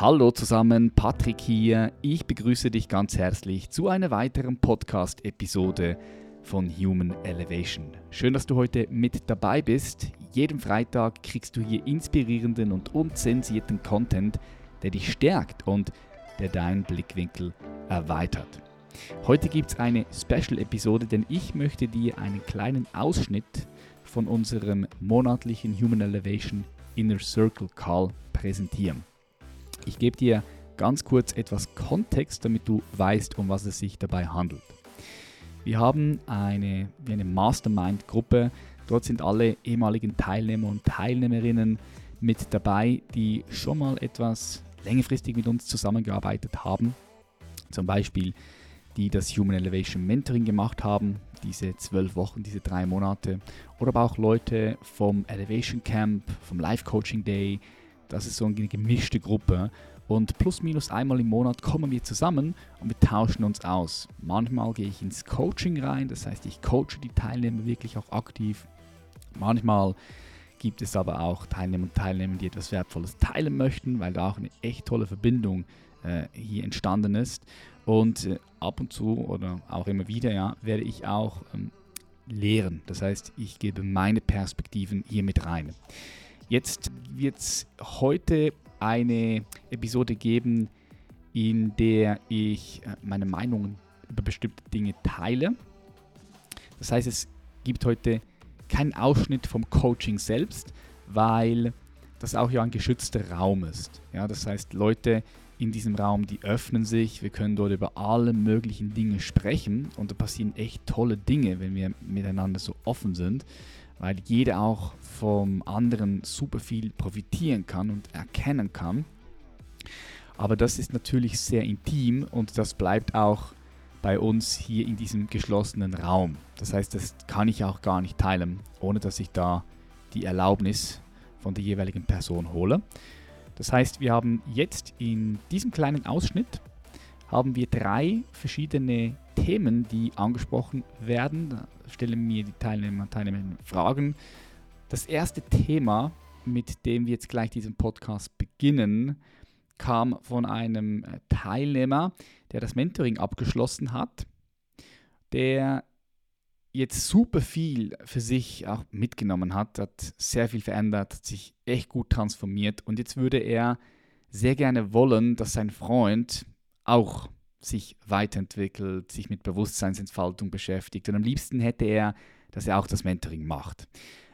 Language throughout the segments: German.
Hallo zusammen, Patrick hier. Ich begrüße dich ganz herzlich zu einer weiteren Podcast-Episode von Human Elevation. Schön, dass du heute mit dabei bist. Jeden Freitag kriegst du hier inspirierenden und unzensierten Content, der dich stärkt und der deinen Blickwinkel erweitert. Heute gibt es eine Special-Episode, denn ich möchte dir einen kleinen Ausschnitt von unserem monatlichen Human Elevation Inner Circle Call präsentieren. Ich gebe dir ganz kurz etwas Kontext, damit du weißt, um was es sich dabei handelt. Wir haben eine, eine Mastermind-Gruppe. Dort sind alle ehemaligen Teilnehmer und Teilnehmerinnen mit dabei, die schon mal etwas längerfristig mit uns zusammengearbeitet haben. Zum Beispiel die das Human Elevation Mentoring gemacht haben, diese zwölf Wochen, diese drei Monate. Oder aber auch Leute vom Elevation Camp, vom Life Coaching Day, das ist so eine gemischte Gruppe. Und plus minus einmal im Monat kommen wir zusammen und wir tauschen uns aus. Manchmal gehe ich ins Coaching rein, das heißt, ich coache die Teilnehmer wirklich auch aktiv. Manchmal gibt es aber auch Teilnehmer und Teilnehmer, die etwas Wertvolles teilen möchten, weil da auch eine echt tolle Verbindung äh, hier entstanden ist. Und äh, ab und zu oder auch immer wieder ja, werde ich auch ähm, lehren. Das heißt, ich gebe meine Perspektiven hier mit rein. Jetzt wird es heute eine Episode geben, in der ich äh, meine Meinung über bestimmte Dinge teile. Das heißt, es gibt heute keinen Ausschnitt vom Coaching selbst, weil das auch ja ein geschützter Raum ist. Ja, das heißt, Leute in diesem Raum, die öffnen sich, wir können dort über alle möglichen Dinge sprechen und da passieren echt tolle Dinge, wenn wir miteinander so offen sind weil jeder auch vom anderen super viel profitieren kann und erkennen kann. Aber das ist natürlich sehr intim und das bleibt auch bei uns hier in diesem geschlossenen Raum. Das heißt, das kann ich auch gar nicht teilen, ohne dass ich da die Erlaubnis von der jeweiligen Person hole. Das heißt, wir haben jetzt in diesem kleinen Ausschnitt haben wir drei verschiedene Themen, die angesprochen werden. Da stellen mir die Teilnehmer Teilnehmerinnen Fragen. Das erste Thema, mit dem wir jetzt gleich diesen Podcast beginnen, kam von einem Teilnehmer, der das Mentoring abgeschlossen hat, der jetzt super viel für sich auch mitgenommen hat, hat sehr viel verändert, hat sich echt gut transformiert und jetzt würde er sehr gerne wollen, dass sein Freund auch sich weiterentwickelt, sich mit Bewusstseinsentfaltung beschäftigt. Und am liebsten hätte er, dass er auch das Mentoring macht.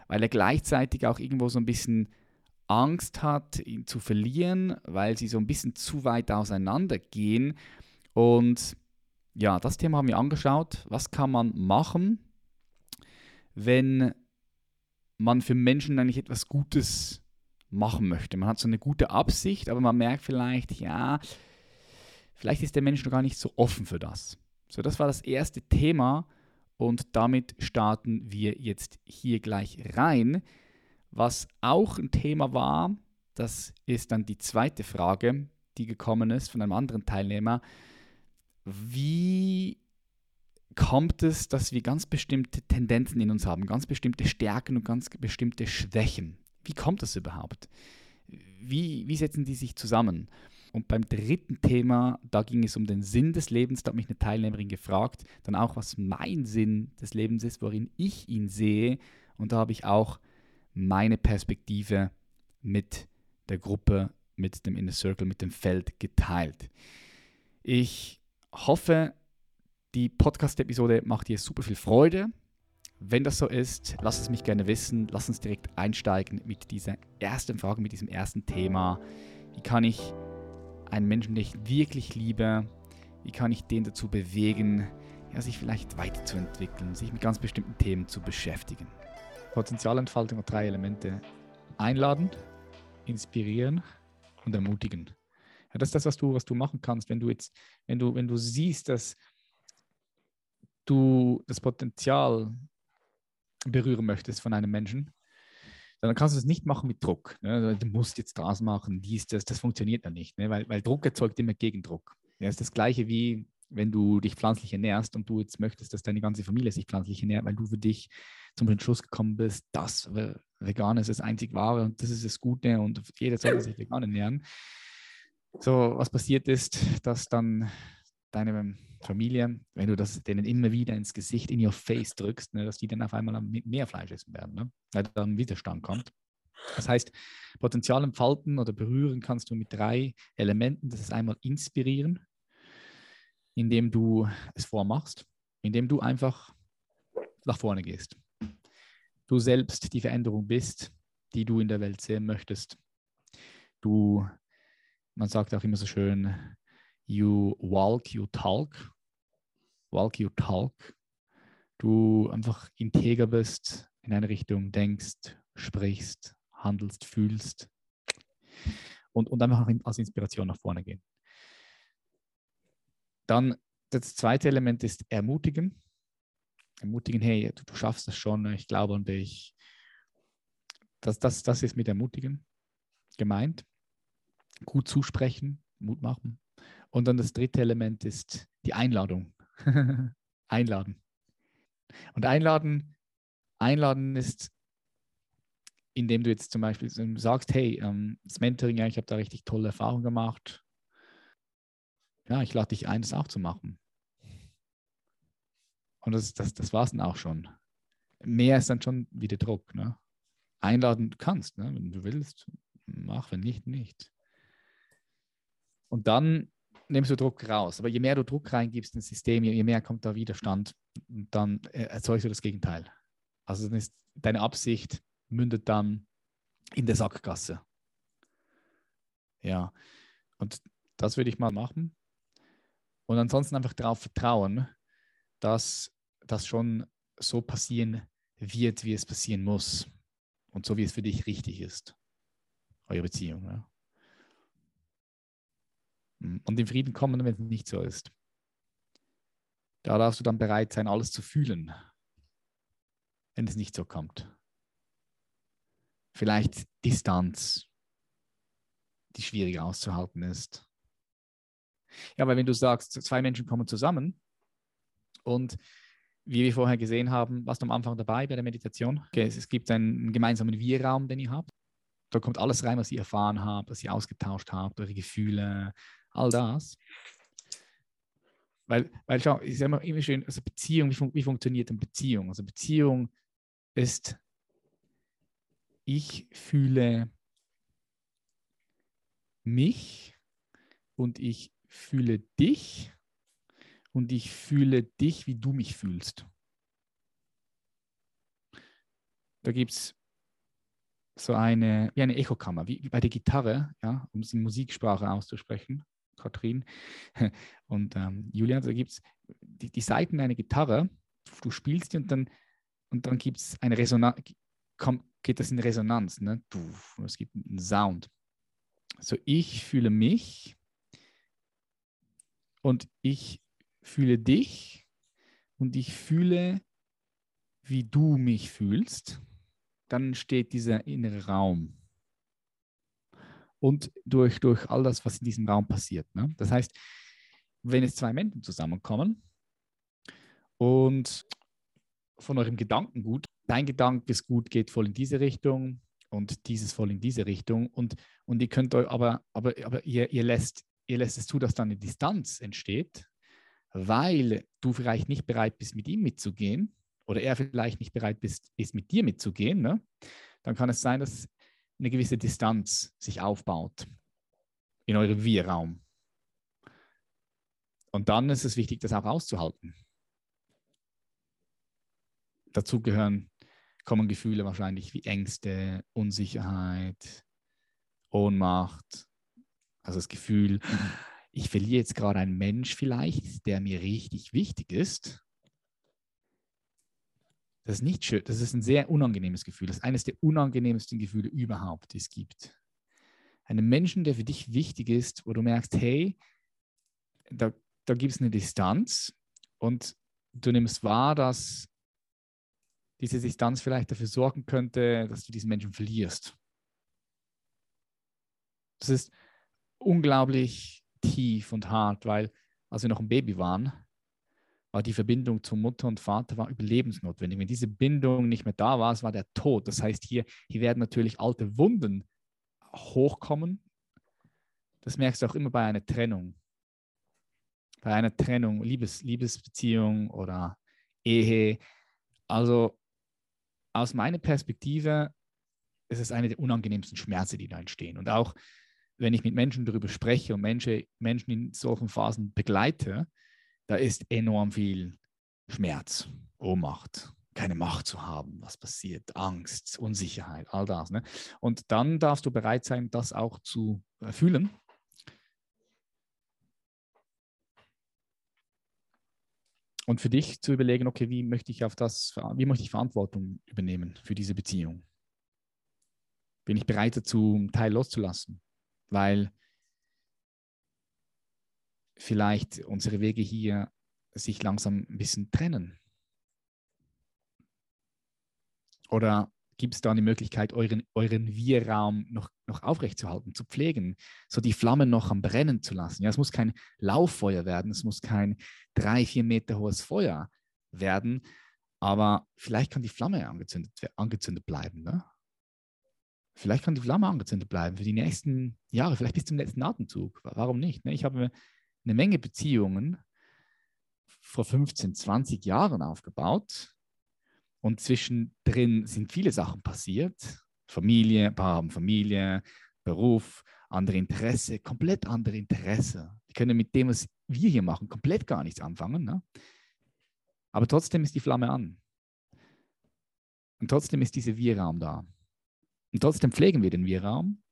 Weil er gleichzeitig auch irgendwo so ein bisschen Angst hat, ihn zu verlieren, weil sie so ein bisschen zu weit auseinandergehen. Und ja, das Thema haben wir angeschaut. Was kann man machen, wenn man für Menschen eigentlich etwas Gutes machen möchte? Man hat so eine gute Absicht, aber man merkt vielleicht, ja, vielleicht ist der Mensch noch gar nicht so offen für das. So, das war das erste Thema und damit starten wir jetzt hier gleich rein. Was auch ein Thema war, das ist dann die zweite Frage, die gekommen ist von einem anderen Teilnehmer. Wie kommt es, dass wir ganz bestimmte Tendenzen in uns haben, ganz bestimmte Stärken und ganz bestimmte Schwächen? Wie kommt das überhaupt? Wie, wie setzen die sich zusammen? Und beim dritten Thema, da ging es um den Sinn des Lebens. Da hat mich eine Teilnehmerin gefragt, dann auch, was mein Sinn des Lebens ist, worin ich ihn sehe. Und da habe ich auch meine Perspektive mit der Gruppe, mit dem Inner Circle, mit dem Feld geteilt. Ich hoffe, die Podcast-Episode macht dir super viel Freude. Wenn das so ist, lass es mich gerne wissen. Lass uns direkt einsteigen mit dieser ersten Frage, mit diesem ersten Thema. Wie kann ich einen Menschen, den ich wirklich liebe, wie kann ich den dazu bewegen, ja, sich vielleicht weiterzuentwickeln, sich mit ganz bestimmten Themen zu beschäftigen. Potenzialentfaltung hat drei Elemente. Einladen, inspirieren und ermutigen. Ja, das ist das, was du, was du machen kannst, wenn du jetzt, wenn du, wenn du siehst, dass du das Potenzial berühren möchtest von einem Menschen, dann kannst du es nicht machen mit Druck. Ne? Also, du musst jetzt das machen, dies, das, das funktioniert dann nicht, ne? weil, weil Druck erzeugt immer Gegendruck. Ja, ist das gleiche wie wenn du dich pflanzlich ernährst und du jetzt möchtest, dass deine ganze Familie sich pflanzlich ernährt, weil du für dich zum Entschluss gekommen bist, das Vegan ist das einzig wahre und das ist das Gute und jeder sollte sich vegan ernähren. so was passiert ist, dass dann deine Familie, wenn du das denen immer wieder ins Gesicht, in your face drückst, ne, dass die dann auf einmal mehr Fleisch essen werden, ne? weil dann Widerstand kommt. Das heißt, Potenzial entfalten oder berühren kannst du mit drei Elementen. Das ist einmal inspirieren, indem du es vormachst, indem du einfach nach vorne gehst. Du selbst die Veränderung bist, die du in der Welt sehen möchtest. Du, man sagt auch immer so schön, you walk, you talk. Walk, you talk. Du einfach integer bist, in eine Richtung denkst, sprichst, handelst, fühlst und, und einfach als Inspiration nach vorne gehen. Dann das zweite Element ist ermutigen. Ermutigen, hey, du, du schaffst das schon, ich glaube an dich. Das, das, das ist mit ermutigen gemeint. Gut zusprechen, Mut machen. Und dann das dritte Element ist die Einladung. einladen. Und einladen, einladen ist indem du jetzt zum Beispiel sagst, hey, ähm, das Mentoring, ich habe da richtig tolle Erfahrungen gemacht. Ja, ich lade dich ein, das auch zu machen. Und das, das, das war es dann auch schon. Mehr ist dann schon wieder Druck. Ne? Einladen kannst, ne? wenn du willst, mach, wenn nicht, nicht. Und dann nimmst du Druck raus. Aber je mehr du Druck reingibst ins System, je mehr kommt da Widerstand, dann äh, erzeugst du das Gegenteil. Also dann ist deine Absicht, mündet dann in der Sackgasse. Ja, und das würde ich mal machen. Und ansonsten einfach darauf vertrauen, dass das schon so passieren wird, wie es passieren muss. Und so, wie es für dich richtig ist. Eure Beziehung. Ja. Und in Frieden kommen, wenn es nicht so ist. Da darfst du dann bereit sein, alles zu fühlen, wenn es nicht so kommt vielleicht Distanz, die schwierig auszuhalten ist. Ja, weil wenn du sagst, zwei Menschen kommen zusammen und wie wir vorher gesehen haben, warst du am Anfang dabei bei der Meditation. Okay, es gibt einen gemeinsamen Wir-Raum, den ihr habt. Da kommt alles rein, was ihr erfahren habt, was ihr ausgetauscht habt, eure Gefühle, all das. Weil, weil schau, ist immer, immer schön, also Beziehung, wie, fun wie funktioniert eine Beziehung? Also Beziehung ist ich fühle mich und ich fühle dich und ich fühle dich, wie du mich fühlst. Da gibt es so eine, wie eine Echokammer, wie, wie bei der Gitarre, ja, um es in Musiksprache auszusprechen, Katrin und ähm, Julian, da gibt es die, die Seiten einer Gitarre, du spielst die und dann, und dann gibt es eine Resonanz, geht das in Resonanz. Ne? Es gibt einen Sound. So, ich fühle mich und ich fühle dich und ich fühle, wie du mich fühlst. Dann entsteht dieser innere Raum. Und durch, durch all das, was in diesem Raum passiert. Ne? Das heißt, wenn es zwei Menschen zusammenkommen und von eurem Gedankengut dein Gedankesgut geht voll in diese Richtung und dieses voll in diese Richtung. Und, und ihr könnt euch, aber, aber, aber ihr, ihr, lässt, ihr lässt es zu, dass dann eine Distanz entsteht, weil du vielleicht nicht bereit bist, mit ihm mitzugehen oder er vielleicht nicht bereit bist, ist, mit dir mitzugehen, ne? dann kann es sein, dass eine gewisse Distanz sich aufbaut in eurem Wir-Raum. Und dann ist es wichtig, das auch auszuhalten. Dazu gehören kommen Gefühle wahrscheinlich wie Ängste, Unsicherheit, Ohnmacht. Also das Gefühl, ich verliere jetzt gerade einen Mensch vielleicht, der mir richtig wichtig ist. Das ist nicht schön, das ist ein sehr unangenehmes Gefühl. Das ist eines der unangenehmsten Gefühle überhaupt, die es gibt. Einen Menschen, der für dich wichtig ist, wo du merkst, hey, da, da gibt es eine Distanz und du nimmst wahr, dass diese Distanz vielleicht dafür sorgen könnte, dass du diesen Menschen verlierst. Das ist unglaublich tief und hart, weil als wir noch ein Baby waren, war die Verbindung zu Mutter und Vater war überlebensnotwendig. Wenn diese Bindung nicht mehr da war, war der Tod. Das heißt, hier, hier werden natürlich alte Wunden hochkommen. das merkst du auch immer bei einer Trennung. Bei einer Trennung, Liebes, Liebesbeziehung oder Ehe. Also aus meiner Perspektive ist es eine der unangenehmsten Schmerzen, die da entstehen. Und auch wenn ich mit Menschen darüber spreche und Menschen, Menschen in solchen Phasen begleite, da ist enorm viel Schmerz, Ohnmacht, keine Macht zu haben, was passiert, Angst, Unsicherheit, all das. Ne? Und dann darfst du bereit sein, das auch zu fühlen. Und für dich zu überlegen, okay, wie möchte ich auf das, wie möchte ich Verantwortung übernehmen für diese Beziehung? Bin ich bereit dazu, einen Teil loszulassen? Weil vielleicht unsere Wege hier sich langsam ein bisschen trennen. Oder gibt es da eine Möglichkeit, euren, euren Wir-Raum noch, noch aufrechtzuerhalten, zu pflegen, so die Flammen noch am Brennen zu lassen? Ja, es muss kein Lauffeuer werden, es muss kein drei, vier Meter hohes Feuer werden, aber vielleicht kann die Flamme angezündet, angezündet bleiben. Ne? Vielleicht kann die Flamme angezündet bleiben für die nächsten Jahre, vielleicht bis zum letzten Atemzug. Warum nicht? Ne? Ich habe eine Menge Beziehungen vor 15, 20 Jahren aufgebaut und zwischendrin sind viele Sachen passiert. Familie, ein paar haben Familie, Beruf, andere Interesse, komplett andere Interesse. Die können mit dem, was wir hier machen, komplett gar nichts anfangen. Ne? Aber trotzdem ist die Flamme an. Und trotzdem ist dieser Wir-Raum da. Und trotzdem pflegen wir den Wir-Raum,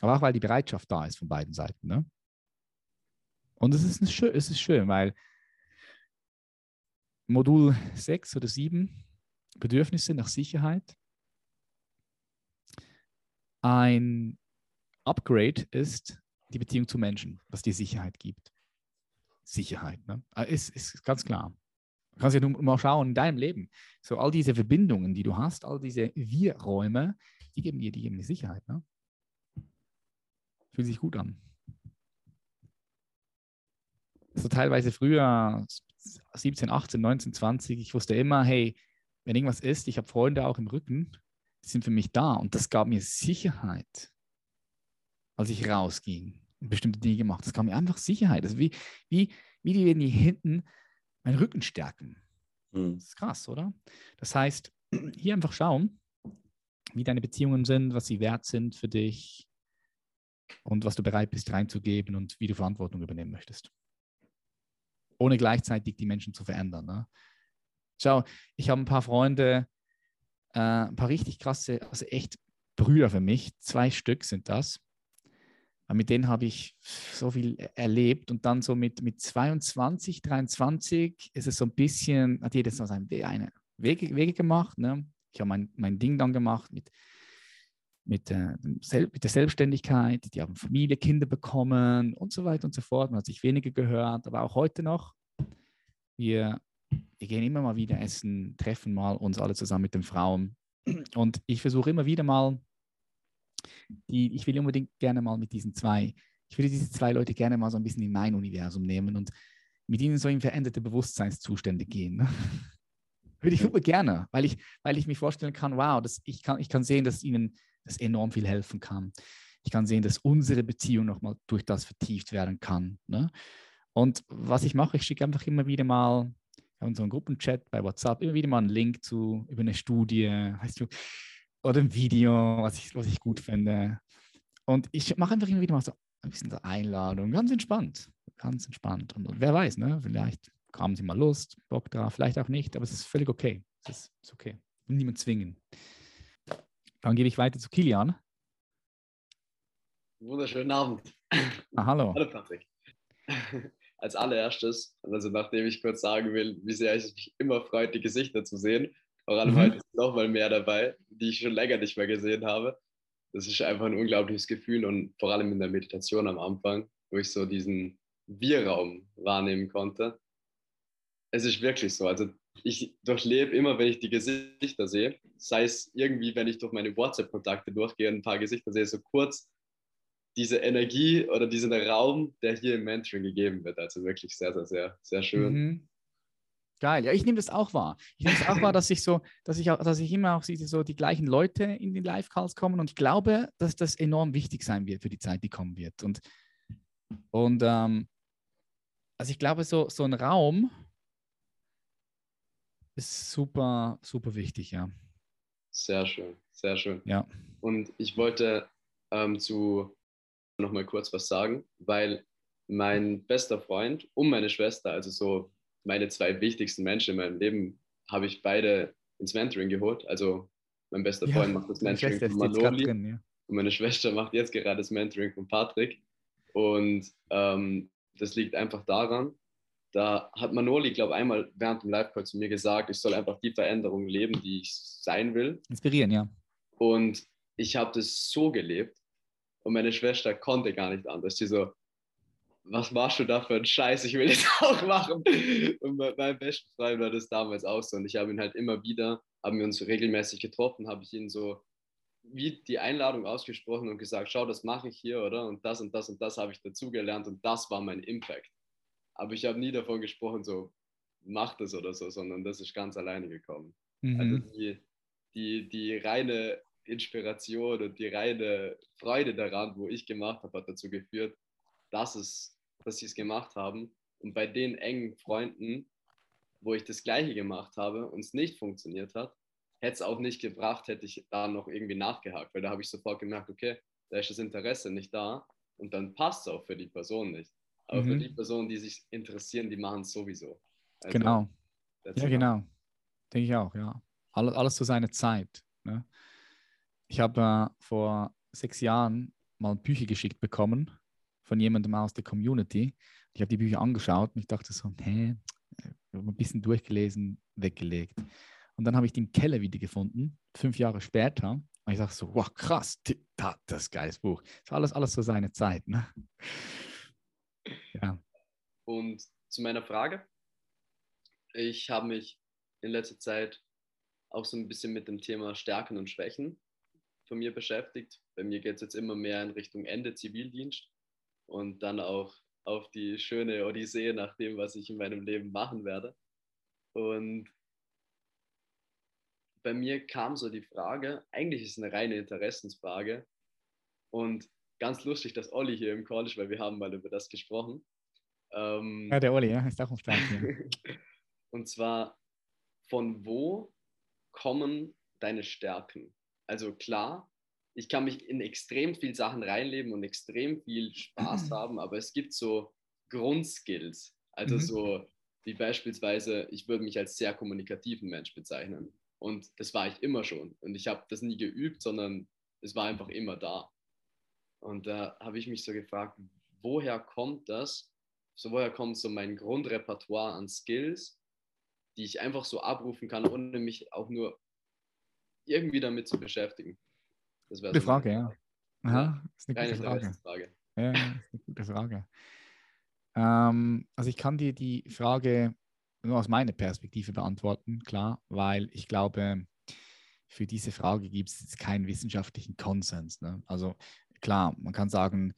aber auch weil die Bereitschaft da ist von beiden Seiten. Ne? Und es ist, schön, es ist schön, weil Modul 6 oder 7, Bedürfnisse nach Sicherheit, ein Upgrade ist die Beziehung zu Menschen, was dir Sicherheit gibt. Sicherheit, ne? Ah, ist, ist ganz klar. Du kannst ja nur mal schauen in deinem Leben. So all diese Verbindungen, die du hast, all diese Wir-Räume, die geben dir, die geben dir Sicherheit. Ne? Fühlt sich gut an. So teilweise früher, 17, 18, 19, 20, ich wusste immer, hey, wenn irgendwas ist, ich habe Freunde auch im Rücken, die sind für mich da. Und das gab mir Sicherheit, als ich rausging und bestimmte Dinge gemacht. Das gab mir einfach Sicherheit. Also wie, wie, wie die, wenn die hinten meinen Rücken stärken. Mhm. Das ist krass, oder? Das heißt, hier einfach schauen, wie deine Beziehungen sind, was sie wert sind für dich und was du bereit bist reinzugeben und wie du Verantwortung übernehmen möchtest. Ohne gleichzeitig die Menschen zu verändern. Ne? Schau, ich habe ein paar Freunde, äh, ein paar richtig krasse, also echt Brüder für mich. Zwei Stück sind das. mit denen habe ich so viel erlebt und dann so mit, mit 22, 23 ist es so ein bisschen, hat jedes so seine Wege, Wege gemacht. Ne? Ich habe mein, mein Ding dann gemacht mit, mit, äh, mit der Selbstständigkeit. Die haben Familie, Kinder bekommen und so weiter und so fort. Man hat sich weniger gehört, aber auch heute noch. Wir, wir gehen immer mal wieder essen, treffen mal uns alle zusammen mit den Frauen. Und ich versuche immer wieder mal, die, ich will unbedingt gerne mal mit diesen zwei, ich will diese zwei Leute gerne mal so ein bisschen in mein Universum nehmen und mit ihnen so in veränderte Bewusstseinszustände gehen. Würde ich super gerne, weil ich, weil ich mir vorstellen kann, wow, das, ich, kann, ich kann sehen, dass ihnen das enorm viel helfen kann. Ich kann sehen, dass unsere Beziehung nochmal durch das vertieft werden kann. Ne? Und was ich mache, ich schicke einfach immer wieder mal, so einen Gruppenchat bei WhatsApp, immer wieder mal einen Link zu, über eine Studie, weißt du, oder ein Video, was ich, was ich gut finde. Und ich mache einfach immer wieder mal so ein bisschen so Einladung, ganz entspannt, ganz entspannt. Und, und wer weiß, ne, vielleicht haben sie mal Lust, Bock drauf, vielleicht auch nicht, aber es ist völlig okay. Es ist, ist okay. Niemand zwingen. Dann gebe ich weiter zu Kilian. Wunderschönen Abend. Ah, hallo. Hallo Patrick. Als allererstes, also nachdem ich kurz sagen will, wie sehr es mich immer freut, die Gesichter zu sehen, vor allem mhm. heute ist noch mal mehr dabei, die ich schon länger nicht mehr gesehen habe. Das ist einfach ein unglaubliches Gefühl und vor allem in der Meditation am Anfang, wo ich so diesen Wir-Raum wahrnehmen konnte, es ist wirklich so. Also ich durchlebe immer, wenn ich die Gesichter sehe, sei es irgendwie, wenn ich durch meine WhatsApp-Kontakte durchgehe und ein paar Gesichter sehe, so kurz diese Energie oder diesen Raum, der hier im Mentoring gegeben wird. Also wirklich sehr, sehr, sehr, sehr schön. Mhm. Geil. Ja, ich nehme das auch wahr. Ich nehme das auch wahr, dass ich so, dass ich auch, dass ich immer auch so die gleichen Leute in den Live-Calls kommen und ich glaube, dass das enorm wichtig sein wird für die Zeit, die kommen wird. Und Und ähm, also ich glaube, so, so ein Raum ist super, super wichtig, ja. Sehr schön, sehr schön. Ja. Und ich wollte ähm, zu noch mal kurz was sagen, weil mein bester Freund und meine Schwester, also so meine zwei wichtigsten Menschen in meinem Leben, habe ich beide ins Mentoring geholt. Also mein bester ja, Freund macht das Mentoring von Manoli drin, ja. und meine Schwester macht jetzt gerade das Mentoring von Patrick. Und ähm, das liegt einfach daran, da hat Manoli, glaube ich, einmal während dem Live-Call zu mir gesagt, ich soll einfach die Veränderung leben, die ich sein will. Inspirieren, ja. Und ich habe das so gelebt und meine Schwester konnte gar nicht anders. Sie so, was machst du da für einen Scheiß? Ich will das auch machen. Und bei meinem besten Freund war das damals auch so. Und ich habe ihn halt immer wieder, haben wir uns regelmäßig getroffen, habe ich ihn so wie die Einladung ausgesprochen und gesagt, schau, das mache ich hier, oder? Und das und das und das habe ich dazugelernt und das war mein Impact. Aber ich habe nie davon gesprochen, so, mach das oder so, sondern das ist ganz alleine gekommen. Mhm. Also die, die, die reine Inspiration und die reine Freude daran, wo ich gemacht habe, hat dazu geführt, dass, es, dass sie es gemacht haben. Und bei den engen Freunden, wo ich das Gleiche gemacht habe und es nicht funktioniert hat, hätte es auch nicht gebracht, hätte ich da noch irgendwie nachgehakt, weil da habe ich sofort gemerkt, okay, da ist das Interesse nicht da und dann passt es auch für die Person nicht. Aber mhm. für die Personen, die sich interessieren, die machen es sowieso. Also, genau. Ja, genau. Denke ich auch, ja. Alles, alles zu seiner Zeit. Ne? Ich habe äh, vor sechs Jahren mal Bücher geschickt bekommen von jemandem aus der Community. Ich habe die Bücher angeschaut und ich dachte so, nee, ein bisschen durchgelesen, weggelegt. Und dann habe ich den Keller wieder gefunden, fünf Jahre später. Und ich dachte so, wow, krass, das ist ein geiles Buch. Das ist alles, alles so seine Zeit. Ne? Ja. Und zu meiner Frage. Ich habe mich in letzter Zeit auch so ein bisschen mit dem Thema Stärken und Schwächen von mir beschäftigt. Bei mir geht es jetzt immer mehr in Richtung Ende Zivildienst und dann auch auf die schöne Odyssee nach dem, was ich in meinem Leben machen werde. Und bei mir kam so die Frage, eigentlich ist es eine reine Interessensfrage und ganz lustig, dass Olli hier im College, weil wir haben mal über das gesprochen. Ähm, ja, der Olli, ja, ist auch am Start und zwar, von wo kommen deine Stärken? Also klar, ich kann mich in extrem viel Sachen reinleben und extrem viel Spaß haben, aber es gibt so Grundskills. Also mhm. so wie beispielsweise, ich würde mich als sehr kommunikativen Mensch bezeichnen. Und das war ich immer schon. Und ich habe das nie geübt, sondern es war einfach immer da. Und da habe ich mich so gefragt, woher kommt das? So, woher kommt so mein Grundrepertoire an Skills, die ich einfach so abrufen kann, ohne mich auch nur irgendwie damit zu beschäftigen? Das wäre gute so Frage, ja. Aha, ist eine gute Frage. Frage. Ja, ist eine gute Frage. Ähm, also ich kann dir die Frage nur aus meiner Perspektive beantworten, klar, weil ich glaube, für diese Frage gibt es keinen wissenschaftlichen Konsens. Ne? Also klar, man kann sagen,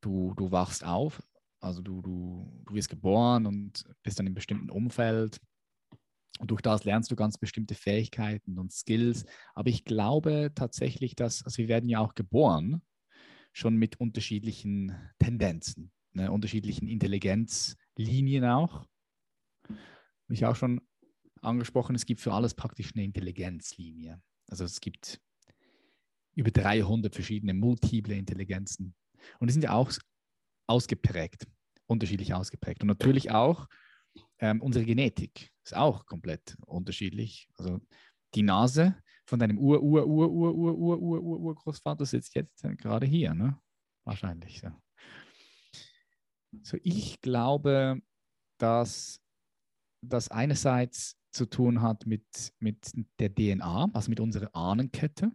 du, du wachst auf, also du, du, du wirst geboren und bist dann in einem bestimmten Umfeld. Und durch das lernst du ganz bestimmte Fähigkeiten und Skills. Aber ich glaube tatsächlich, dass, also wir werden ja auch geboren, schon mit unterschiedlichen Tendenzen, ne, unterschiedlichen Intelligenzlinien auch. Habe ich auch schon angesprochen, es gibt für alles praktisch eine Intelligenzlinie. Also es gibt über 300 verschiedene multiple Intelligenzen. Und die sind ja auch ausgeprägt, unterschiedlich ausgeprägt. Und natürlich auch ähm, unsere Genetik ist auch komplett unterschiedlich. Also die Nase von deinem Ur, Ur, Ur, Ur, Ur, Ur, Ur, Ur, Urgroßvater sitzt jetzt gerade hier, ne? Wahrscheinlich. So. so, ich glaube, dass das einerseits zu tun hat mit, mit der DNA, also mit unserer Ahnenkette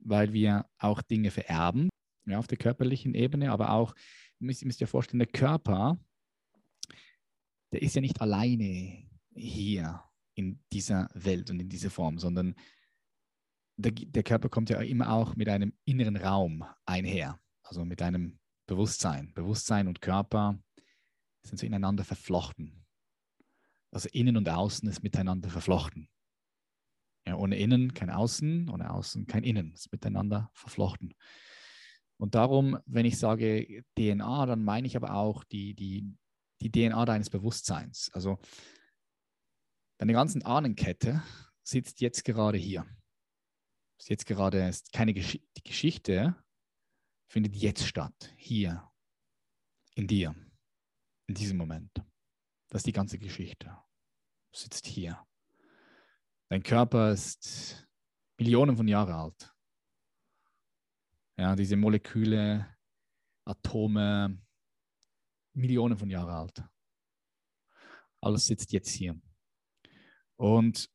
weil wir auch Dinge vererben, ja, auf der körperlichen Ebene, aber auch, ihr müsst, ihr müsst ihr vorstellen, der Körper, der ist ja nicht alleine hier in dieser Welt und in dieser Form, sondern der, der Körper kommt ja immer auch mit einem inneren Raum einher, also mit einem Bewusstsein. Bewusstsein und Körper sind so ineinander verflochten. Also innen und außen ist miteinander verflochten. Ja, ohne Innen kein Außen, ohne Außen kein Innen. Das ist miteinander verflochten. Und darum, wenn ich sage DNA, dann meine ich aber auch die, die, die DNA deines Bewusstseins. Also deine ganzen Ahnenkette sitzt jetzt gerade hier. Ist jetzt gerade ist keine Gesch die Geschichte findet jetzt statt, hier, in dir, in diesem Moment. Das ist die ganze Geschichte. Sitzt hier. Dein Körper ist Millionen von Jahren alt. Ja, diese Moleküle, Atome, Millionen von Jahren alt. Alles sitzt jetzt hier. Und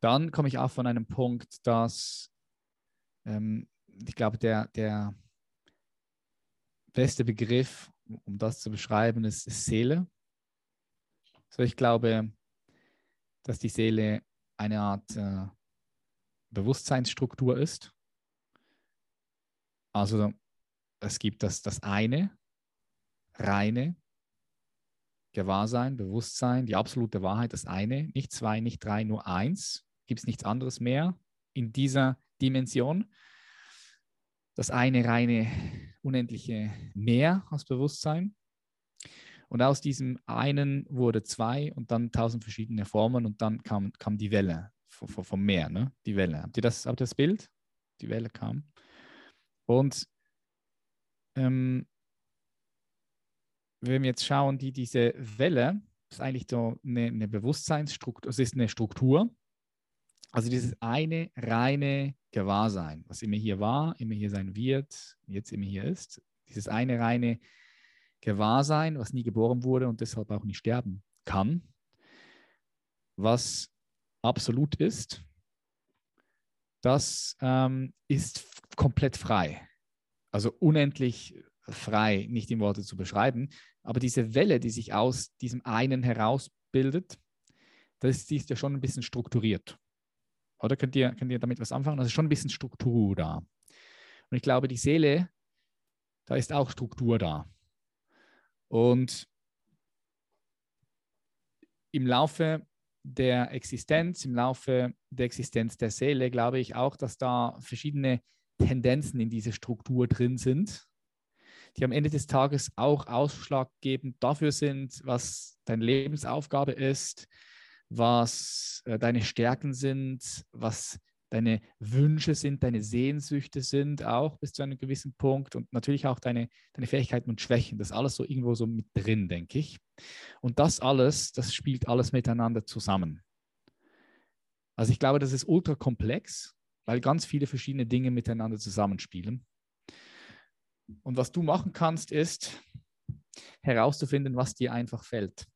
dann komme ich auch von einem Punkt, dass ähm, ich glaube, der, der beste Begriff, um das zu beschreiben, ist, ist Seele. So, ich glaube, dass die Seele eine Art äh, Bewusstseinsstruktur ist. Also es gibt das, das eine, reine Gewahrsein, Bewusstsein, die absolute Wahrheit, das eine, nicht zwei, nicht drei, nur eins. Gibt es nichts anderes mehr in dieser Dimension. Das eine reine, unendliche Meer als Bewusstsein. Und aus diesem einen wurde zwei und dann tausend verschiedene Formen und dann kam, kam die Welle vom, vom Meer, ne? die Welle. Habt ihr das, habt ihr das Bild? Die Welle kam. Und ähm, wenn wir jetzt schauen, die, diese Welle ist eigentlich so eine, eine Bewusstseinsstruktur, es ist eine Struktur. Also dieses eine reine Gewahrsein, was immer hier war, immer hier sein wird, jetzt immer hier ist. Dieses eine reine Gewahrsein, was nie geboren wurde und deshalb auch nicht sterben kann, was absolut ist, das ähm, ist komplett frei. Also unendlich frei, nicht in Worte zu beschreiben. Aber diese Welle, die sich aus diesem einen herausbildet, das, die ist ja schon ein bisschen strukturiert. Oder könnt ihr, könnt ihr damit was anfangen? Also schon ein bisschen Struktur da. Und ich glaube, die Seele, da ist auch Struktur da. Und im Laufe der Existenz, im Laufe der Existenz der Seele, glaube ich auch, dass da verschiedene Tendenzen in dieser Struktur drin sind, die am Ende des Tages auch ausschlaggebend dafür sind, was deine Lebensaufgabe ist, was äh, deine Stärken sind, was deine Wünsche sind, deine Sehnsüchte sind, auch bis zu einem gewissen Punkt und natürlich auch deine, deine Fähigkeiten und Schwächen. Das alles so irgendwo so mit drin, denke ich. Und das alles, das spielt alles miteinander zusammen. Also ich glaube, das ist ultra komplex, weil ganz viele verschiedene Dinge miteinander zusammenspielen. Und was du machen kannst, ist herauszufinden, was dir einfach fällt,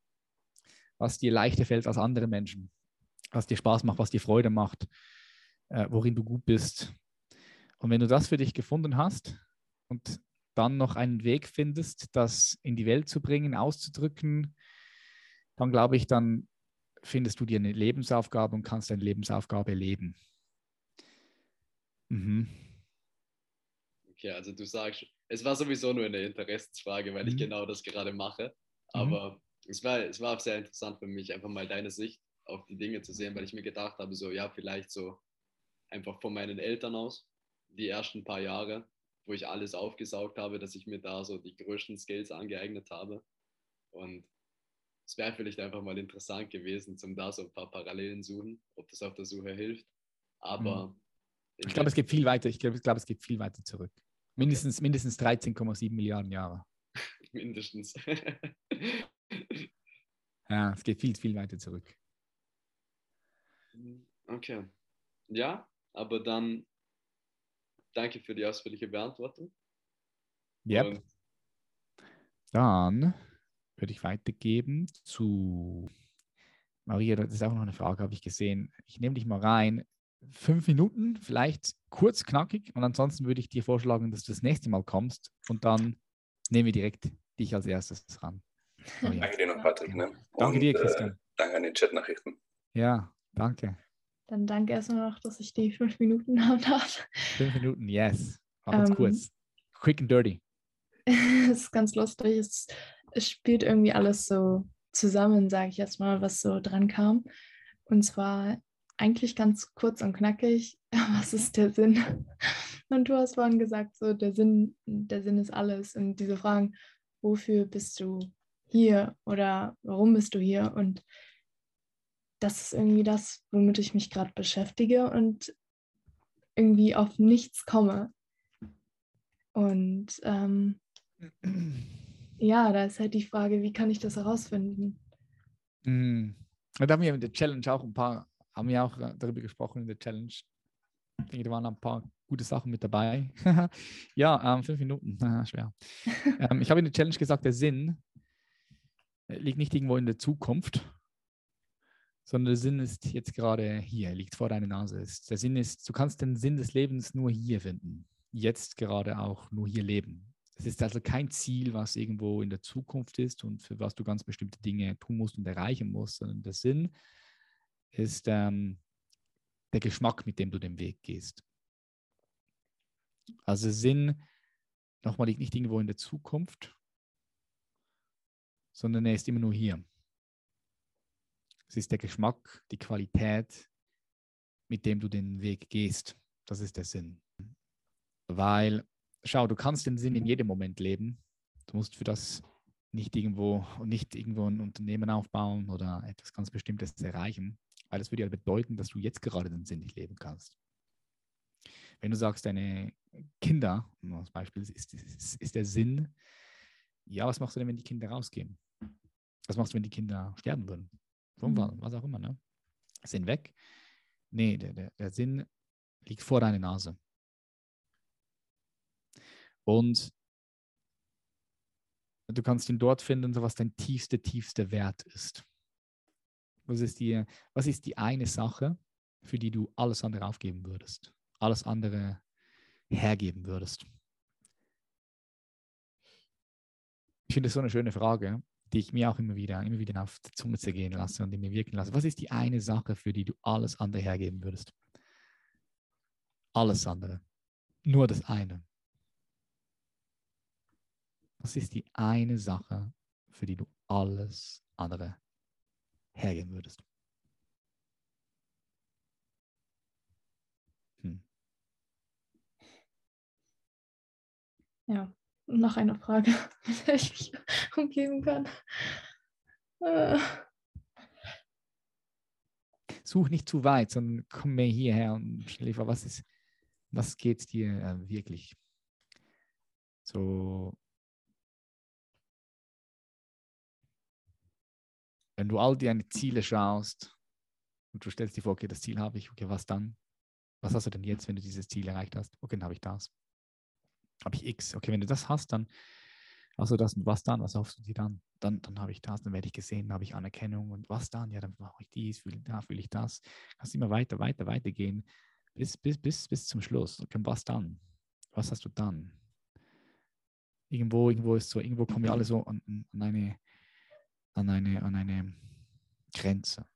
was dir leichter fällt als andere Menschen, was dir Spaß macht, was dir Freude macht, äh, worin du gut bist. Und wenn du das für dich gefunden hast und dann noch einen Weg findest, das in die Welt zu bringen, auszudrücken, dann glaube ich, dann findest du dir eine Lebensaufgabe und kannst deine Lebensaufgabe leben. Mhm. Okay, also du sagst, es war sowieso nur eine Interessensfrage, weil mhm. ich genau das gerade mache. Mhm. Aber mhm. es, war, es war auch sehr interessant für mich, einfach mal deine Sicht auf die Dinge zu sehen, weil ich mir gedacht habe, so ja, vielleicht so einfach von meinen Eltern aus, die ersten paar Jahre, wo ich alles aufgesaugt habe, dass ich mir da so die größten Skills angeeignet habe. Und es wäre vielleicht einfach mal interessant gewesen, zum da so ein paar Parallelen suchen, ob das auf der Suche hilft. Aber mhm. ich glaube, es geht viel weiter. Ich glaube, glaub, es geht viel weiter zurück. Mindestens, okay. mindestens 13,7 Milliarden Jahre. mindestens. ja, es geht viel, viel weiter zurück. Okay. Ja, aber dann danke für die ausführliche Beantwortung. Ja. Yep. Dann würde ich weitergeben zu Maria, das ist auch noch eine Frage, habe ich gesehen. Ich nehme dich mal rein. Fünf Minuten, vielleicht kurz, knackig. Und ansonsten würde ich dir vorschlagen, dass du das nächste Mal kommst und dann nehmen wir direkt dich als erstes ran. Maria. Danke dir noch, Patrick. Ne? Danke und, dir, Christian. Äh, danke an die Chatnachrichten. Ja, danke. Dann danke erstmal noch, dass ich die fünf Minuten haben darf. Fünf Minuten, yes. Mach uns ähm, kurz. Quick and dirty. es ist ganz lustig. Es, es spielt irgendwie alles so zusammen, sage ich jetzt mal, was so dran kam. Und zwar eigentlich ganz kurz und knackig. Was ist der Sinn Und du hast vorhin gesagt, so der Sinn, der Sinn ist alles. Und diese Fragen, wofür bist du hier oder warum bist du hier? Und das ist irgendwie das, womit ich mich gerade beschäftige und irgendwie auf nichts komme. Und ähm, ja, da ist halt die Frage, wie kann ich das herausfinden? Mhm. Da haben wir in der Challenge auch ein paar, haben wir auch äh, darüber gesprochen in der Challenge. Ich denke, da waren ein paar gute Sachen mit dabei. ja, ähm, fünf Minuten, schwer. ähm, ich habe in der Challenge gesagt, der Sinn äh, liegt nicht irgendwo in der Zukunft, sondern der Sinn ist jetzt gerade hier, liegt vor deiner Nase. Der Sinn ist, du kannst den Sinn des Lebens nur hier finden, jetzt gerade auch nur hier leben. Es ist also kein Ziel, was irgendwo in der Zukunft ist und für was du ganz bestimmte Dinge tun musst und erreichen musst, sondern der Sinn ist ähm, der Geschmack, mit dem du den Weg gehst. Also Sinn, nochmal, liegt nicht irgendwo in der Zukunft, sondern er ist immer nur hier. Es ist der Geschmack, die Qualität, mit dem du den Weg gehst. Das ist der Sinn. Weil, schau, du kannst den Sinn in jedem Moment leben. Du musst für das nicht irgendwo nicht irgendwo ein Unternehmen aufbauen oder etwas ganz Bestimmtes erreichen, weil das würde ja bedeuten, dass du jetzt gerade den Sinn nicht leben kannst. Wenn du sagst, deine Kinder, als Beispiel, ist, ist, ist der Sinn, ja, was machst du denn, wenn die Kinder rausgehen? Was machst du, wenn die Kinder sterben würden? Unfall, mhm. was auch immer, ne? Sinn weg? Nee, der, der, der Sinn liegt vor deiner Nase. Und du kannst ihn dort finden, was dein tiefster, tiefster Wert ist. Was ist, die, was ist die eine Sache, für die du alles andere aufgeben würdest? Alles andere hergeben würdest? Ich finde das so eine schöne Frage, die ich mir auch immer wieder, immer wieder auf die Zunge zergehen lasse und in mir wirken lasse. Was ist die eine Sache, für die du alles andere hergeben würdest? Alles andere. Nur das eine. Was ist die eine Sache, für die du alles andere hergeben würdest? Hm. Ja, noch eine Frage, mit der ich mich umgeben kann. Äh. Such nicht zu weit, sondern komm mir hierher und liefer, was ist, was geht dir äh, wirklich? So, wenn du all deine Ziele schaust und du stellst dir vor, okay, das Ziel habe ich, okay, was dann? Was hast du denn jetzt, wenn du dieses Ziel erreicht hast? Okay, dann habe ich das. Habe ich X. Okay, wenn du das hast, dann also das und was dann? Was hoffst du dir dann? Dann, dann habe ich das, dann werde ich gesehen, dann habe ich Anerkennung und was dann? Ja, dann mache ich dies, fühle, da fühle ich das. Kannst immer weiter, weiter, weiter gehen bis, bis, bis, bis zum Schluss. Okay, was dann? Was hast du dann? Irgendwo, irgendwo ist so, irgendwo kommen wir alle so an, an eine an eine, an eine Grenze.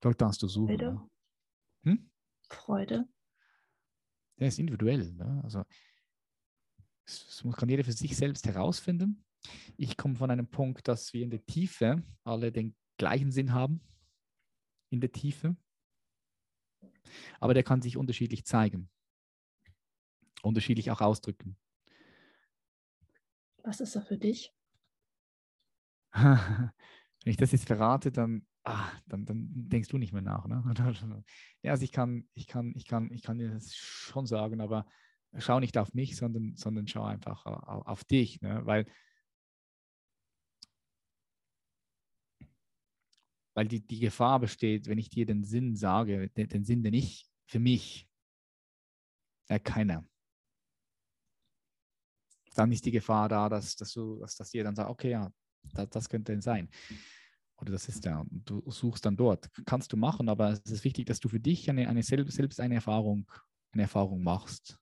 Dort darfst du suchen. Freude. Hm? Freude. Der ist individuell. Ne? Also das kann jeder für sich selbst herausfinden. Ich komme von einem Punkt, dass wir in der Tiefe alle den gleichen Sinn haben. In der Tiefe. Aber der kann sich unterschiedlich zeigen. Unterschiedlich auch ausdrücken. Was ist er für dich? wenn ich das jetzt verrate, dann, ah, dann, dann denkst du nicht mehr nach. Ne? ja, also ich kann, ich kann, ich kann, ich kann dir das schon sagen, aber schau nicht auf mich, sondern, sondern schau einfach auf, auf dich, ne? weil, weil die, die Gefahr besteht, wenn ich dir den Sinn sage, den, den Sinn, den ich für mich erkenne, dann ist die Gefahr da, dass, dass du, dass, dass dir dann sagt, okay, ja, das, das könnte denn sein. Oder das ist ja, du suchst dann dort. Kannst du machen, aber es ist wichtig, dass du für dich eine, eine selbst, selbst eine Erfahrung, eine Erfahrung machst.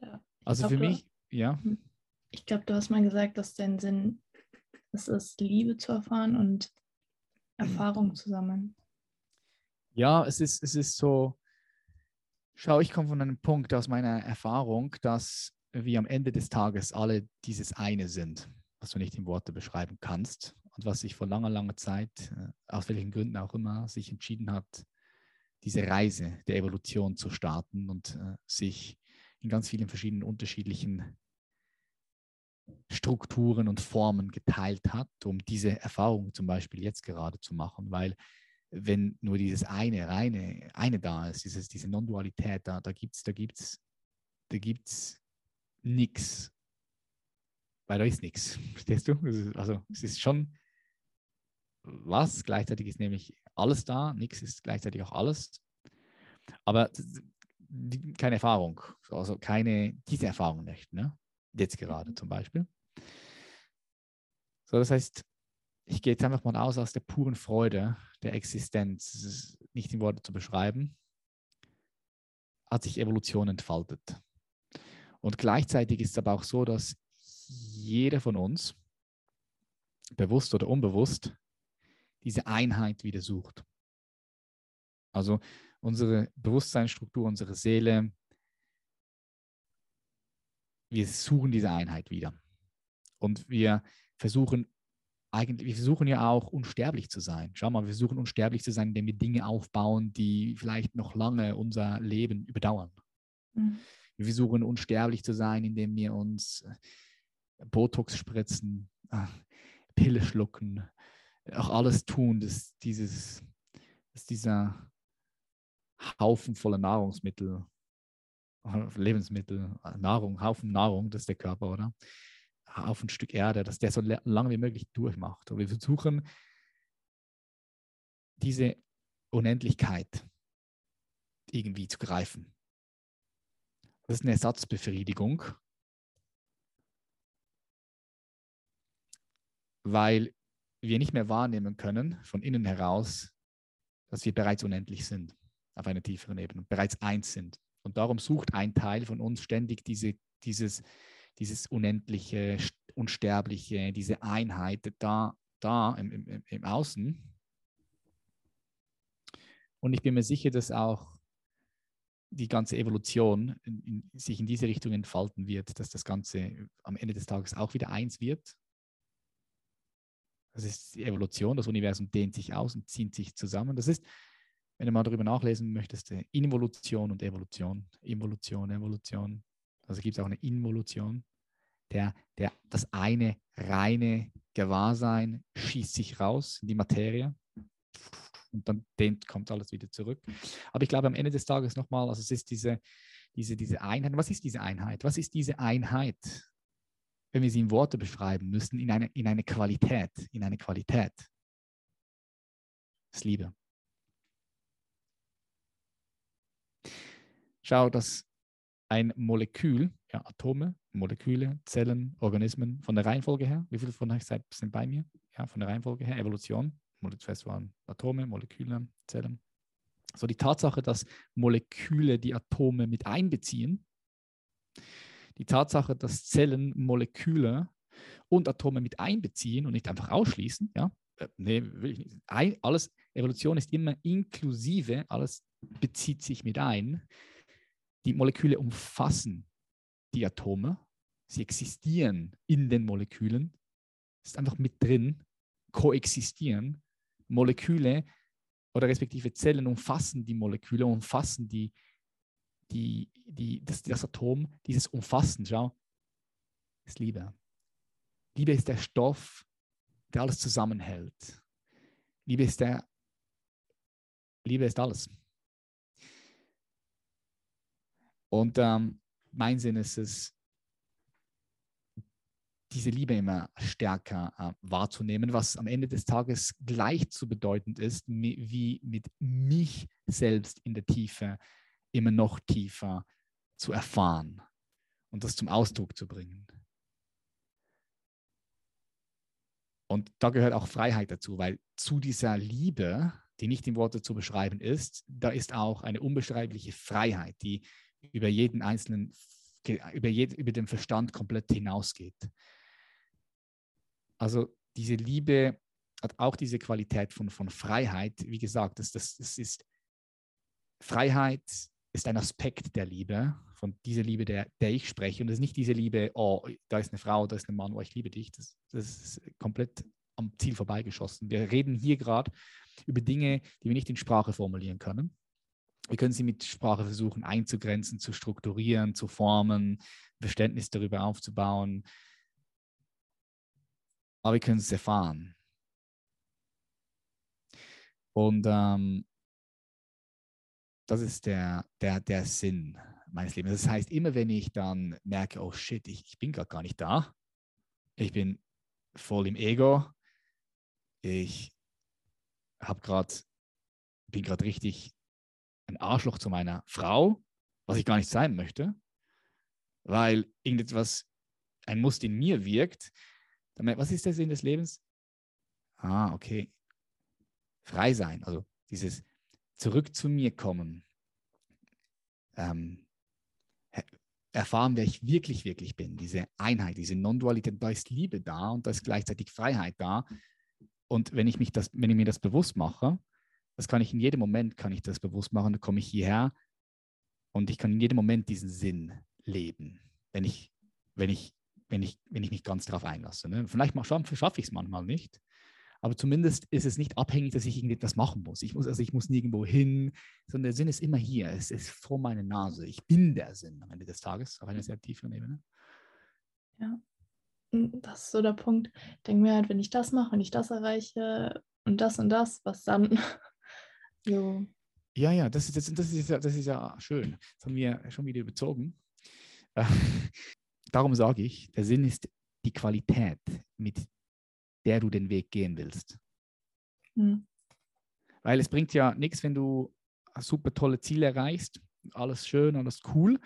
Ja. Also glaub, für mich, du, ja. Hm. Ich glaube, du hast mal gesagt, dass dein Sinn es ist, Liebe zu erfahren und Erfahrung zu sammeln. Ja, es ist, es ist so, schau, ich komme von einem Punkt aus meiner Erfahrung, dass wir am Ende des Tages alle dieses eine sind was du nicht in Worte beschreiben kannst und was sich vor langer, langer Zeit, äh, aus welchen Gründen auch immer, sich entschieden hat, diese Reise der Evolution zu starten und äh, sich in ganz vielen verschiedenen unterschiedlichen Strukturen und Formen geteilt hat, um diese Erfahrung zum Beispiel jetzt gerade zu machen, weil wenn nur dieses eine, reine, eine da ist, dieses, diese Non-Dualität, da, da gibt es da gibt's, da gibt's nichts, weil da ist nichts, verstehst du? Also es ist schon was, gleichzeitig ist nämlich alles da, nichts ist gleichzeitig auch alles, aber keine Erfahrung, also keine, diese Erfahrung nicht, ne? jetzt gerade zum Beispiel. So, das heißt, ich gehe jetzt einfach mal aus aus der puren Freude der Existenz, nicht in Worte zu beschreiben, hat sich Evolution entfaltet. Und gleichzeitig ist es aber auch so, dass jeder von uns, bewusst oder unbewusst, diese Einheit wieder sucht. Also unsere Bewusstseinsstruktur, unsere Seele, wir suchen diese Einheit wieder. Und wir versuchen eigentlich, wir versuchen ja auch unsterblich zu sein. Schau mal, wir versuchen unsterblich zu sein, indem wir Dinge aufbauen, die vielleicht noch lange unser Leben überdauern. Mhm. Wir versuchen unsterblich zu sein, indem wir uns äh, Botox spritzen, äh, Pille schlucken, auch alles tun, dass, dieses, dass dieser Haufen voller Nahrungsmittel, Lebensmittel, Nahrung, Haufen Nahrung, das ist der Körper, oder? auf ein Stück Erde, dass der so lange wie möglich durchmacht. Und wir versuchen, diese Unendlichkeit irgendwie zu greifen. Das ist eine Ersatzbefriedigung, weil wir nicht mehr wahrnehmen können von innen heraus, dass wir bereits unendlich sind auf einer tieferen Ebene, bereits eins sind. Und darum sucht ein Teil von uns ständig diese, dieses, dieses unendliche, unsterbliche, diese Einheit da, da im, im, im Außen. Und ich bin mir sicher, dass auch die ganze Evolution in, in, sich in diese Richtung entfalten wird, dass das Ganze am Ende des Tages auch wieder eins wird. Das ist die Evolution, das Universum dehnt sich aus und zieht sich zusammen. Das ist, wenn du mal darüber nachlesen möchtest, Involution und Evolution. Evolution, Evolution. Also gibt es auch eine Involution. Der, der, das eine reine Gewahrsein schießt sich raus in die Materie und dann dehnt, kommt alles wieder zurück. Aber ich glaube am Ende des Tages nochmal, also es ist diese, diese, diese Einheit. Was ist diese Einheit? Was ist diese Einheit? Wenn wir sie in Worte beschreiben müssen, in eine, in eine Qualität, in eine Qualität. Das ist Liebe. Schau, dass ein Molekül, ja, Atome, Moleküle, Zellen, Organismen, von der Reihenfolge her, wie viele von euch sind bei mir? Ja, von der Reihenfolge her, Evolution. Zuerst waren Atome, Moleküle, Zellen. So die Tatsache, dass Moleküle die Atome mit einbeziehen, die Tatsache, dass Zellen Moleküle und Atome mit einbeziehen und nicht einfach ausschließen, ja, äh, nee, will ich nicht. Alles, Evolution ist immer inklusive, alles bezieht sich mit ein. Die Moleküle umfassen die Atome, sie existieren in den Molekülen, ist einfach mit drin, koexistieren. Moleküle oder respektive Zellen umfassen die Moleküle, umfassen die, die, die, das, das Atom, dieses Umfassen, schau, ist Liebe. Liebe ist der Stoff, der alles zusammenhält. Liebe ist der, Liebe ist alles. Und ähm, mein Sinn ist es, diese Liebe immer stärker äh, wahrzunehmen, was am Ende des Tages gleich zu bedeutend ist, wie mit mich selbst in der Tiefe immer noch tiefer zu erfahren und das zum Ausdruck zu bringen. Und da gehört auch Freiheit dazu, weil zu dieser Liebe, die nicht in Worte zu beschreiben ist, da ist auch eine unbeschreibliche Freiheit, die über jeden einzelnen, über, jeden, über den Verstand komplett hinausgeht. Also diese Liebe hat auch diese Qualität von, von Freiheit. Wie gesagt, das, das, das ist Freiheit ist ein Aspekt der Liebe, von dieser Liebe, der, der ich spreche. Und das ist nicht diese Liebe, oh, da ist eine Frau, da ist ein Mann, oh, ich liebe dich. Das, das ist komplett am Ziel vorbeigeschossen. Wir reden hier gerade über Dinge, die wir nicht in Sprache formulieren können. wir können sie mit Sprache versuchen einzugrenzen, zu strukturieren, zu formen, Verständnis darüber aufzubauen. Aber wir können es erfahren. Und ähm, das ist der, der, der Sinn meines Lebens. Das heißt, immer wenn ich dann merke, oh shit, ich, ich bin gerade gar nicht da, ich bin voll im Ego, ich habe gerade, bin gerade richtig ein Arschloch zu meiner Frau, was ich gar nicht sein möchte, weil irgendetwas, ein Muster in mir wirkt. Dann, was ist der Sinn des Lebens? Ah, okay. Frei sein, also dieses zurück zu mir kommen, ähm, erfahren, wer ich wirklich, wirklich bin, diese Einheit, diese Non-Dualität, da ist Liebe da und da ist gleichzeitig Freiheit da. Und wenn ich, mich das, wenn ich mir das bewusst mache, das kann ich in jedem Moment, kann ich das bewusst machen, dann komme ich hierher und ich kann in jedem Moment diesen Sinn leben, wenn ich, wenn ich, wenn ich, wenn ich mich ganz darauf einlasse. Ne? Vielleicht schaffe ich es manchmal nicht, aber zumindest ist es nicht abhängig, dass ich irgendetwas machen muss. Ich muss, also ich muss nirgendwo hin, sondern der Sinn ist immer hier. Es ist vor meiner Nase. Ich bin der Sinn am Ende des Tages, auf einer sehr tiefen Ebene. Ja, das ist so der Punkt. Ich denke mir halt, wenn ich das mache, wenn ich das erreiche und das und das, was dann so. Ja, ja, das ist, das, das, ist, das ist ja schön. Das haben wir schon wieder überzogen. Darum sage ich, der Sinn ist die Qualität, mit der du den Weg gehen willst. Mhm. Weil es bringt ja nichts, wenn du super tolle Ziele erreichst, alles schön, alles cool,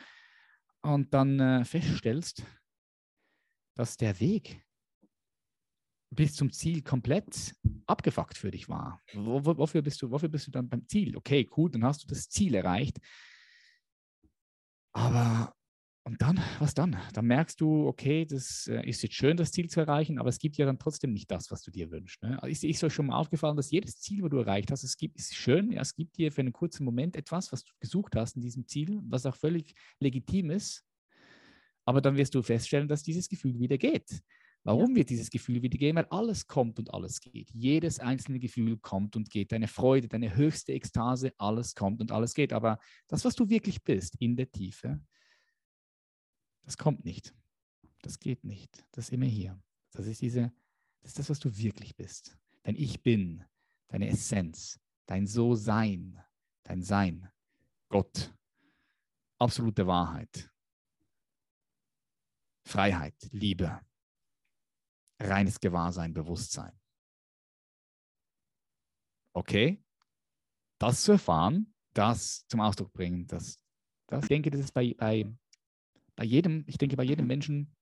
und dann äh, feststellst, dass der Weg bis zum Ziel komplett abgefuckt für dich war. Wofür bist du, wofür bist du dann beim Ziel? Okay, cool, dann hast du das Ziel erreicht. Aber und dann, was dann? Dann merkst du, okay, das äh, ist jetzt schön, das Ziel zu erreichen, aber es gibt ja dann trotzdem nicht das, was du dir wünschst. Ne? Ist, ist euch schon mal aufgefallen, dass jedes Ziel, wo du erreicht hast, es gibt, ist schön, ja, es gibt dir für einen kurzen Moment etwas, was du gesucht hast in diesem Ziel, was auch völlig legitim ist. Aber dann wirst du feststellen, dass dieses Gefühl wieder geht. Warum ja. wird dieses Gefühl wieder gehen? Weil alles kommt und alles geht. Jedes einzelne Gefühl kommt und geht. Deine Freude, deine höchste Ekstase, alles kommt und alles geht. Aber das, was du wirklich bist in der Tiefe, das kommt nicht. Das geht nicht. Das ist immer hier. Das ist diese, das ist das, was du wirklich bist. Dein Ich bin, deine Essenz, dein So-Sein, dein Sein, Gott, absolute Wahrheit, Freiheit, Liebe, reines Gewahrsein, Bewusstsein. Okay? Das zu erfahren, das zum Ausdruck bringen, das, das ich denke, das ist bei, bei bei jedem, ich denke, bei jedem Menschen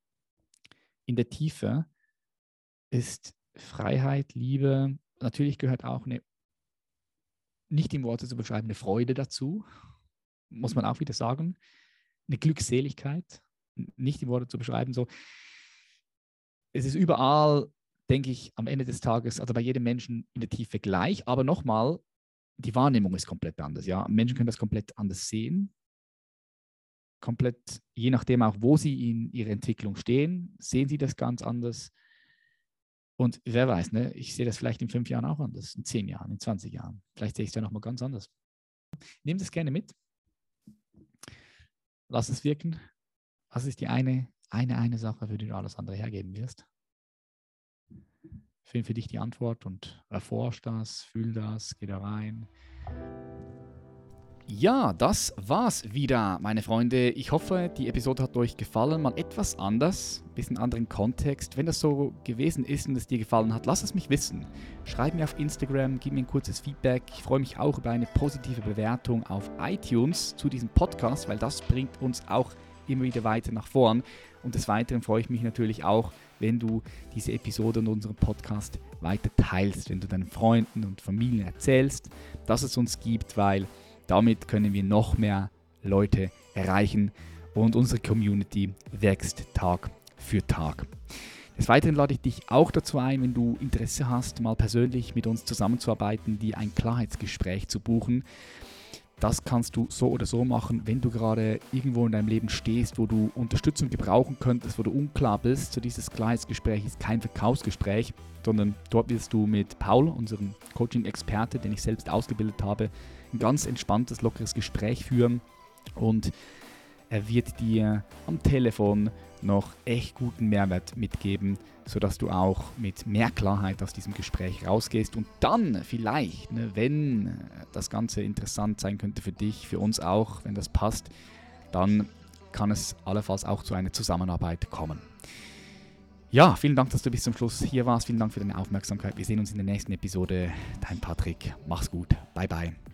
in der Tiefe ist Freiheit, Liebe, natürlich gehört auch eine, nicht in Worte zu beschreiben, eine Freude dazu, muss man auch wieder sagen, eine Glückseligkeit, nicht in Worte zu beschreiben, so. Es ist überall, denke ich, am Ende des Tages, also bei jedem Menschen in der Tiefe gleich, aber nochmal, die Wahrnehmung ist komplett anders. Ja? Menschen können das komplett anders sehen komplett, je nachdem auch, wo sie in ihrer Entwicklung stehen, sehen sie das ganz anders. Und wer weiß, ne, ich sehe das vielleicht in fünf Jahren auch anders, in zehn Jahren, in 20 Jahren. Vielleicht sehe ich es ja nochmal ganz anders. Nimm das gerne mit. Lass es wirken. Was ist die eine, eine, eine Sache, für die du alles andere hergeben wirst? Find für dich die Antwort und erforsch das, fühl das, geh da rein. Ja, das war's wieder, meine Freunde. Ich hoffe, die Episode hat euch gefallen. Mal etwas anders, ein bisschen anderen Kontext. Wenn das so gewesen ist und es dir gefallen hat, lass es mich wissen. Schreib mir auf Instagram, gib mir ein kurzes Feedback. Ich freue mich auch über eine positive Bewertung auf iTunes zu diesem Podcast, weil das bringt uns auch immer wieder weiter nach vorn. Und des Weiteren freue ich mich natürlich auch, wenn du diese Episode und unseren Podcast weiter teilst, wenn du deinen Freunden und Familien erzählst, dass es uns gibt, weil damit können wir noch mehr Leute erreichen und unsere Community wächst Tag für Tag. Des Weiteren lade ich dich auch dazu ein, wenn du Interesse hast, mal persönlich mit uns zusammenzuarbeiten, die ein Klarheitsgespräch zu buchen. Das kannst du so oder so machen, wenn du gerade irgendwo in deinem Leben stehst, wo du Unterstützung gebrauchen könntest, wo du unklar bist. So dieses Klarheitsgespräch ist kein Verkaufsgespräch, sondern dort wirst du mit Paul, unserem Coaching-Experte, den ich selbst ausgebildet habe, ein ganz entspanntes, lockeres Gespräch führen und er wird dir am Telefon noch echt guten Mehrwert mitgeben, sodass du auch mit mehr Klarheit aus diesem Gespräch rausgehst und dann vielleicht, ne, wenn das Ganze interessant sein könnte für dich, für uns auch, wenn das passt, dann kann es allenfalls auch zu einer Zusammenarbeit kommen. Ja, vielen Dank, dass du bis zum Schluss hier warst. Vielen Dank für deine Aufmerksamkeit. Wir sehen uns in der nächsten Episode. Dein Patrick. Mach's gut. Bye, bye.